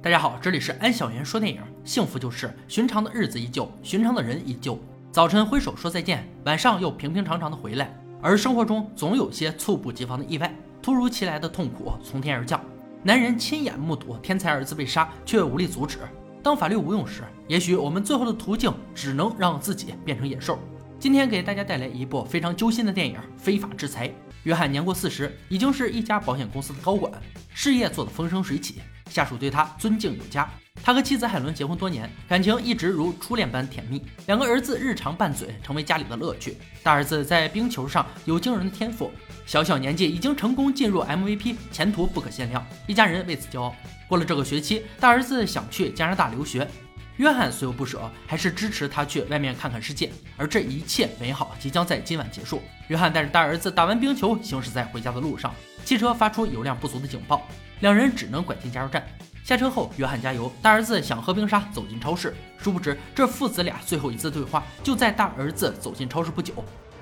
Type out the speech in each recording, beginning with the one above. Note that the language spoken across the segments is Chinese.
大家好，这里是安小言说电影。幸福就是寻常的日子依旧，寻常的人依旧。早晨挥手说再见，晚上又平平常常的回来。而生活中总有些猝不及防的意外，突如其来的痛苦从天而降。男人亲眼目睹天才儿子被杀，却无力阻止。当法律无用时，也许我们最后的途径只能让自己变成野兽。今天给大家带来一部非常揪心的电影《非法制裁》。约翰年过四十，已经是一家保险公司的高管，事业做得风生水起。下属对他尊敬有加，他和妻子海伦结婚多年，感情一直如初恋般甜蜜。两个儿子日常拌嘴，成为家里的乐趣。大儿子在冰球上有惊人的天赋，小小年纪已经成功进入 MVP，前途不可限量，一家人为此骄傲。过了这个学期，大儿子想去加拿大留学，约翰虽有不舍，还是支持他去外面看看世界。而这一切美好即将在今晚结束。约翰带着大儿子打完冰球，行驶在回家的路上，汽车发出油量不足的警报。两人只能拐进加油站。下车后，约翰加油，大儿子想喝冰沙，走进超市。殊不知，这父子俩最后一次对话就在大儿子走进超市不久，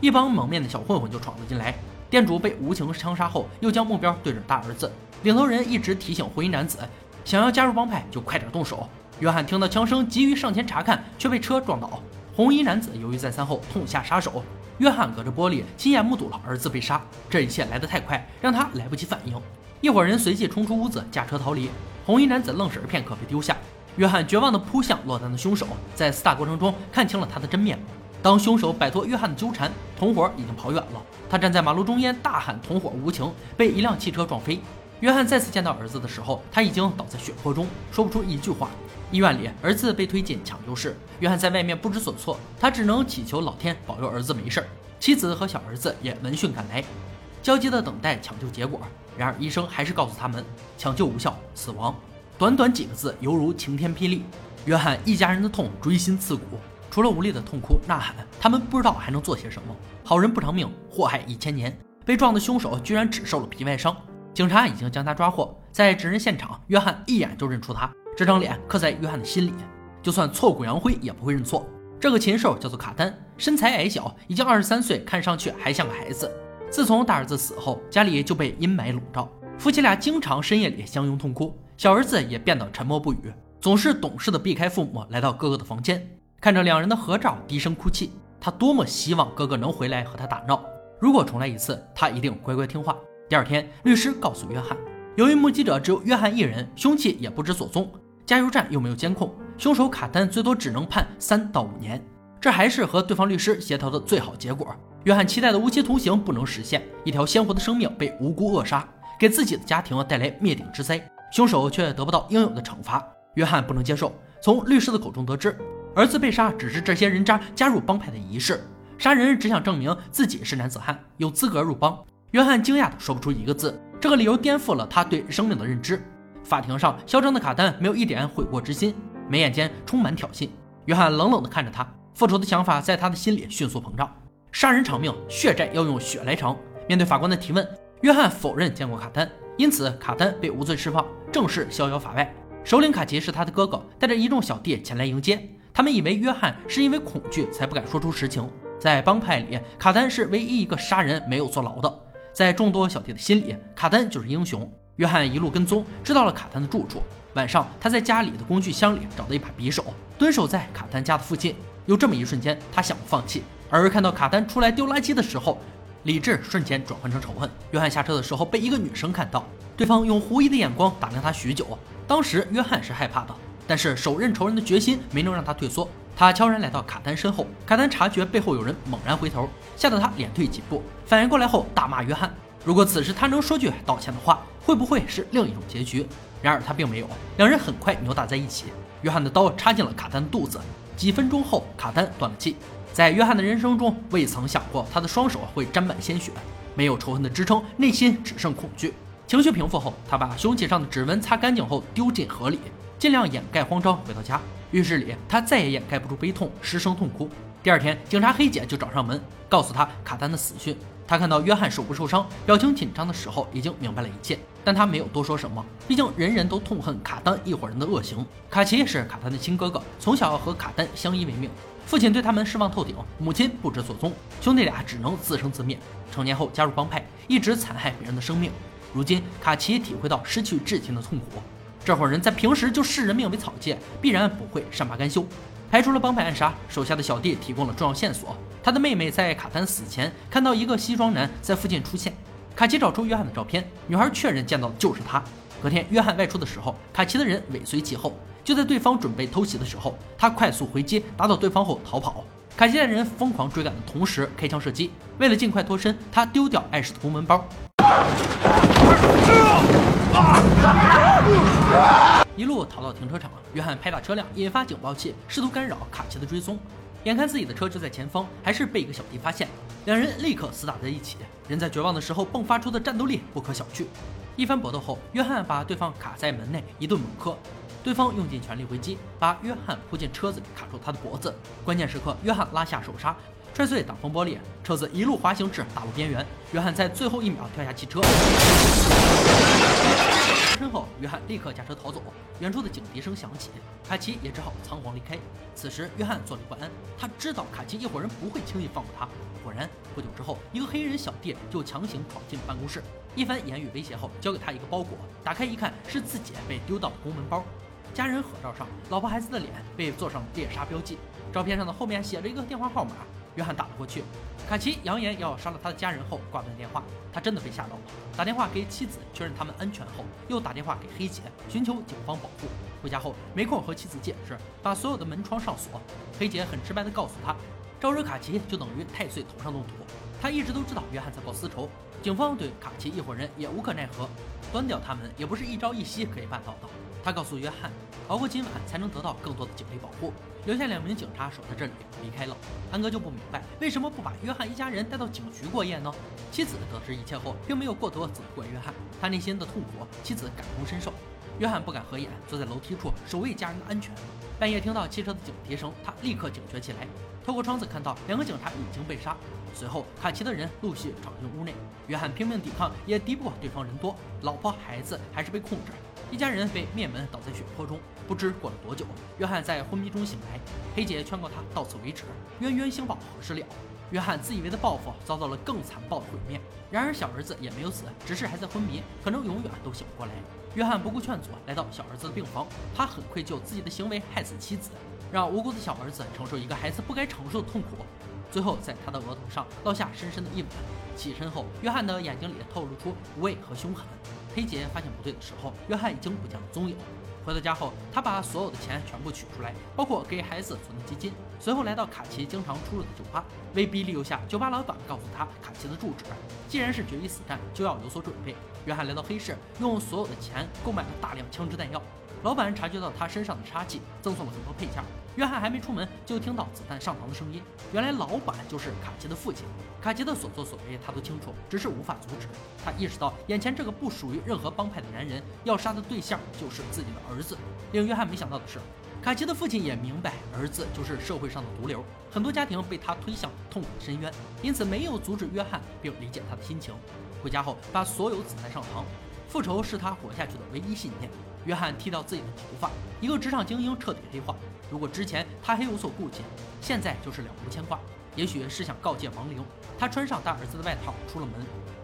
一帮蒙面的小混混就闯了进来。店主被无情枪杀后，又将目标对准大儿子。领头人一直提醒红衣男子，想要加入帮派就快点动手。约翰听到枪声，急于上前查看，却被车撞倒。红衣男子犹豫再三后，痛下杀手。约翰隔着玻璃亲眼目睹了儿子被杀，这一切来得太快，让他来不及反应。一伙人随即冲出屋子，驾车逃离。红衣男子愣神片刻，被丢下。约翰绝望地扑向落单的凶手，在厮打过程中看清了他的真面目。当凶手摆脱约翰的纠缠，同伙已经跑远了。他站在马路中间大喊：“同伙无情！”被一辆汽车撞飞。约翰再次见到儿子的时候，他已经倒在血泊中，说不出一句话。医院里，儿子被推进抢救室，约翰在外面不知所措，他只能祈求老天保佑儿子没事。妻子和小儿子也闻讯赶来。焦急地等待抢救结果，然而医生还是告诉他们抢救无效，死亡。短短几个字，犹如晴天霹雳。约翰一家人的痛锥心刺骨，除了无力的痛哭呐喊，他们不知道还能做些什么。好人不偿命，祸害一千年。被撞的凶手居然只受了皮外伤，警察已经将他抓获。在指认现场，约翰一眼就认出他，这张脸刻在约翰的心里，就算挫骨扬灰也不会认错。这个禽兽叫做卡丹，身材矮小，已经二十三岁，看上去还像个孩子。自从大儿子死后，家里就被阴霾笼罩，夫妻俩经常深夜里相拥痛哭。小儿子也变得沉默不语，总是懂事的避开父母，来到哥哥的房间，看着两人的合照，低声哭泣。他多么希望哥哥能回来和他打闹，如果重来一次，他一定乖乖听话。第二天，律师告诉约翰，由于目击者只有约翰一人，凶器也不知所踪，加油站又没有监控，凶手卡丹最多只能判三到五年，这还是和对方律师协调的最好结果。约翰期待的无期徒刑不能实现，一条鲜活的生命被无辜扼杀，给自己的家庭带来灭顶之灾。凶手却得不到应有的惩罚，约翰不能接受。从律师的口中得知，儿子被杀只是这些人渣加入帮派的仪式，杀人只想证明自己是男子汉，有资格入帮。约翰惊讶的说不出一个字，这个理由颠覆了他对生命的认知。法庭上，嚣张的卡丹没有一点悔过之心，眉眼间充满挑衅。约翰冷冷地看着他，复仇的想法在他的心里迅速膨胀。杀人偿命，血债要用血来偿。面对法官的提问，约翰否认见过卡丹，因此卡丹被无罪释放，正式逍遥法外。首领卡奇是他的哥哥，带着一众小弟前来迎接。他们以为约翰是因为恐惧才不敢说出实情。在帮派里，卡丹是唯一一个杀人没有坐牢的。在众多小弟的心里，卡丹就是英雄。约翰一路跟踪，知道了卡丹的住处。晚上，他在家里的工具箱里找到一把匕首，蹲守在卡丹家的附近。有这么一瞬间，他想不放弃。而看到卡丹出来丢垃圾的时候，理智瞬间转换成仇恨。约翰下车的时候被一个女生看到，对方用狐疑的眼光打量他许久。当时约翰是害怕的，但是手刃仇人的决心没能让他退缩。他悄然来到卡丹身后，卡丹察觉背后有人，猛然回头，吓得他连退几步。反应过来后大骂约翰。如果此时他能说句道歉的话，会不会是另一种结局？然而他并没有，两人很快扭打在一起。约翰的刀插进了卡丹的肚子，几分钟后卡丹断了气。在约翰的人生中，未曾想过他的双手会沾满鲜血，没有仇恨的支撑，内心只剩恐惧。情绪平复后，他把凶器上的指纹擦干净后丢进河里，尽量掩盖慌张。回到家，浴室里他再也掩盖不住悲痛，失声痛哭。第二天，警察黑姐就找上门，告诉他卡丹的死讯。他看到约翰手部受伤，表情紧张的时候，已经明白了一切，但他没有多说什么。毕竟人人都痛恨卡丹一伙人的恶行。卡奇是卡丹的亲哥哥，从小和卡丹相依为命。父亲对他们失望透顶，母亲不知所踪，兄弟俩只能自生自灭。成年后加入帮派，一直残害别人的生命。如今卡奇体会到失去至亲的痛苦，这伙人在平时就视人命为草芥，必然不会善罢甘休。排除了帮派暗杀，手下的小弟提供了重要线索。他的妹妹在卡丹死前看到一个西装男在附近出现，卡奇找出约翰的照片，女孩确认见到的就是他。隔天，约翰外出的时候，卡奇的人尾随其后。就在对方准备偷袭的时候，他快速回击，打倒对方后逃跑。卡奇带人疯狂追赶的同时，开枪射击。为了尽快脱身，他丢掉碍事的公文包。一路逃到停车场，约翰拍打车辆，引发警报器，试图干扰卡奇的追踪。眼看自己的车就在前方，还是被一个小弟发现，两人立刻厮打在一起。人在绝望的时候迸发出的战斗力不可小觑。一番搏斗后，约翰把对方卡在门内，一顿猛磕。对方用尽全力回击，把约翰扑进车子里，卡住他的脖子。关键时刻，约翰拉下手刹。踹碎挡风玻璃，车子一路滑行至大路边缘。约翰在最后一秒跳下汽车，身后，约翰立刻驾车逃走。远处的警笛声响起，卡奇也只好仓皇离开。此时，约翰坐立不安，他知道卡奇一伙人不会轻易放过他。果然，不久之后，一个黑衣人小弟就强行闯进办公室，一番言语威胁后，交给他一个包裹。打开一看，是自己被丢到的公文包。家人合照上，老婆孩子的脸被做上猎杀标记，照片上的后面写着一个电话号码。约翰打了过去，卡奇扬言要杀了他的家人后挂断电话。他真的被吓到了，打电话给妻子确认他们安全后，又打电话给黑姐寻求警方保护。回家后没空和妻子解释，把所有的门窗上锁。黑姐很直白地告诉他，招惹卡奇就等于太岁头上动土。他一直都知道约翰在报私仇，警方对卡奇一伙人也无可奈何，端掉他们也不是一朝一夕可以办到的。他告诉约翰，熬过今晚才能得到更多的警力保护，留下两名警察守在这里，离开了。安哥就不明白，为什么不把约翰一家人带到警局过夜呢？妻子得知一切后，并没有过多责怪约翰，他内心的痛苦，妻子感同身受。约翰不敢合眼，坐在楼梯处守卫家人的安全。半夜听到汽车的警笛声，他立刻警觉起来，透过窗子看到两个警察已经被杀。随后，卡奇的人陆续闯进屋内，约翰拼命抵抗，也敌不过对方人多，老婆孩子还是被控制。一家人被灭门，倒在血泊中。不知过了多久，约翰在昏迷中醒来。黑姐劝告他到此为止，冤冤相报何时了？约翰自以为的报复遭到了更残暴的毁灭。然而小儿子也没有死，只是还在昏迷，可能永远都醒不过来。约翰不顾劝阻，来到小儿子的病房。他很愧疚自己的行为害死妻子，让无辜的小儿子承受一个孩子不该承受的痛苦。最后在他的额头上烙下深深的印吻。起身后，约翰的眼睛里透露出无畏和凶狠。黑姐发现不对的时候，约翰已经不见了踪影。回到家后，他把所有的钱全部取出来，包括给孩子存的基金。随后来到卡奇经常出入的酒吧，威逼利诱下，酒吧老板告诉他卡奇的住址。既然是决一死战，就要有所准备。约翰来到黑市，用所有的钱购买了大量枪支弹药。老板察觉到他身上的杀气，赠送了很多配件。约翰还没出门，就听到子弹上膛的声音。原来老板就是卡奇的父亲。卡奇的所作所为他都清楚，只是无法阻止。他意识到眼前这个不属于任何帮派的男人，要杀的对象就是自己的儿子。令约翰没想到的是，卡奇的父亲也明白儿子就是社会上的毒瘤，很多家庭被他推向痛苦的深渊，因此没有阻止约翰，并理解他的心情。回家后，把所有子弹上膛。复仇是他活下去的唯一信念。约翰剃掉自己的头发，一个职场精英彻底黑化。如果之前他还有所顾忌，现在就是了无牵挂。也许是想告诫亡灵。他穿上大儿子的外套，出了门，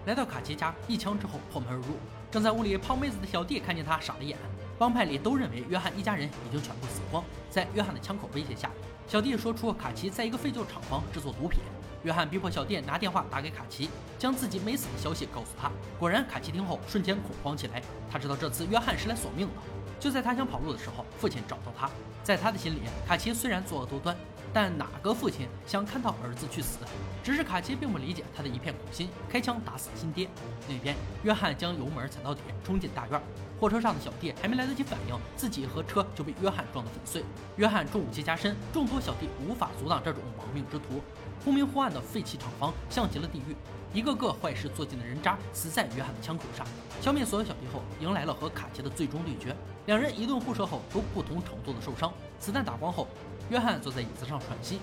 来到卡奇家，一枪之后破门而入。正在屋里泡妹子的小弟看见他，傻了眼。帮派里都认为约翰一家人已经全部死光。在约翰的枪口威胁下，小弟说出卡奇在一个废旧厂房制作毒品。约翰逼迫小店拿电话打给卡奇，将自己没死的消息告诉他。果然，卡奇听后瞬间恐慌起来。他知道这次约翰是来索命的。就在他想跑路的时候，父亲找到他。在他的心里，卡奇虽然作恶多端，但哪个父亲想看到儿子去死？只是卡奇并不理解他的一片苦心，开枪打死亲爹。另一边，约翰将油门踩到底，冲进大院。货车上的小弟还没来得及反应，自己和车就被约翰撞得粉碎。约翰重武器加身，众多小弟无法阻挡这种亡命之徒。忽明忽暗的废弃厂房像极了地狱，一个个坏事做尽的人渣死在约翰的枪口上。消灭所有小弟后，迎来了和卡奇的最终对决。两人一顿互射后，都不同程度的受伤。子弹打光后，约翰坐在椅子上喘息，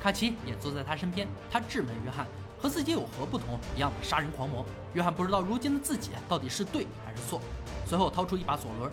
卡奇也坐在他身边。他质问约翰。和自己有何不同？一样的杀人狂魔。约翰不知道如今的自己到底是对还是错。随后掏出一把左轮。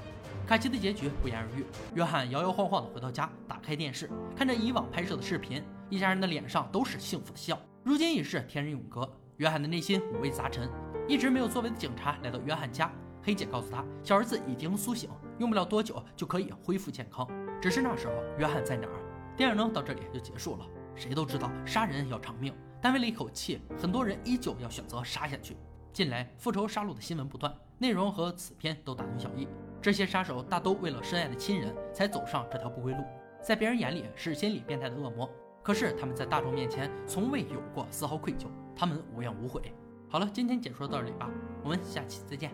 卡奇的结局不言而喻。约翰摇摇晃晃地回到家，打开电视，看着以往拍摄的视频，一家人的脸上都是幸福的笑。如今已是天人永隔。约翰的内心五味杂陈。一直没有作为的警察来到约翰家，黑姐告诉他，小儿子已经苏醒。用不了多久就可以恢复健康。只是那时候约翰在哪儿？电影呢到这里就结束了。谁都知道杀人要偿命，但为了一口气，很多人依旧要选择杀下去。近来复仇杀戮的新闻不断，内容和此片都大同小异。这些杀手大都为了深爱的亲人才走上这条不归路，在别人眼里是心理变态的恶魔，可是他们在大众面前从未有过丝毫愧疚，他们无怨无悔。好了，今天解说到这里吧，我们下期再见。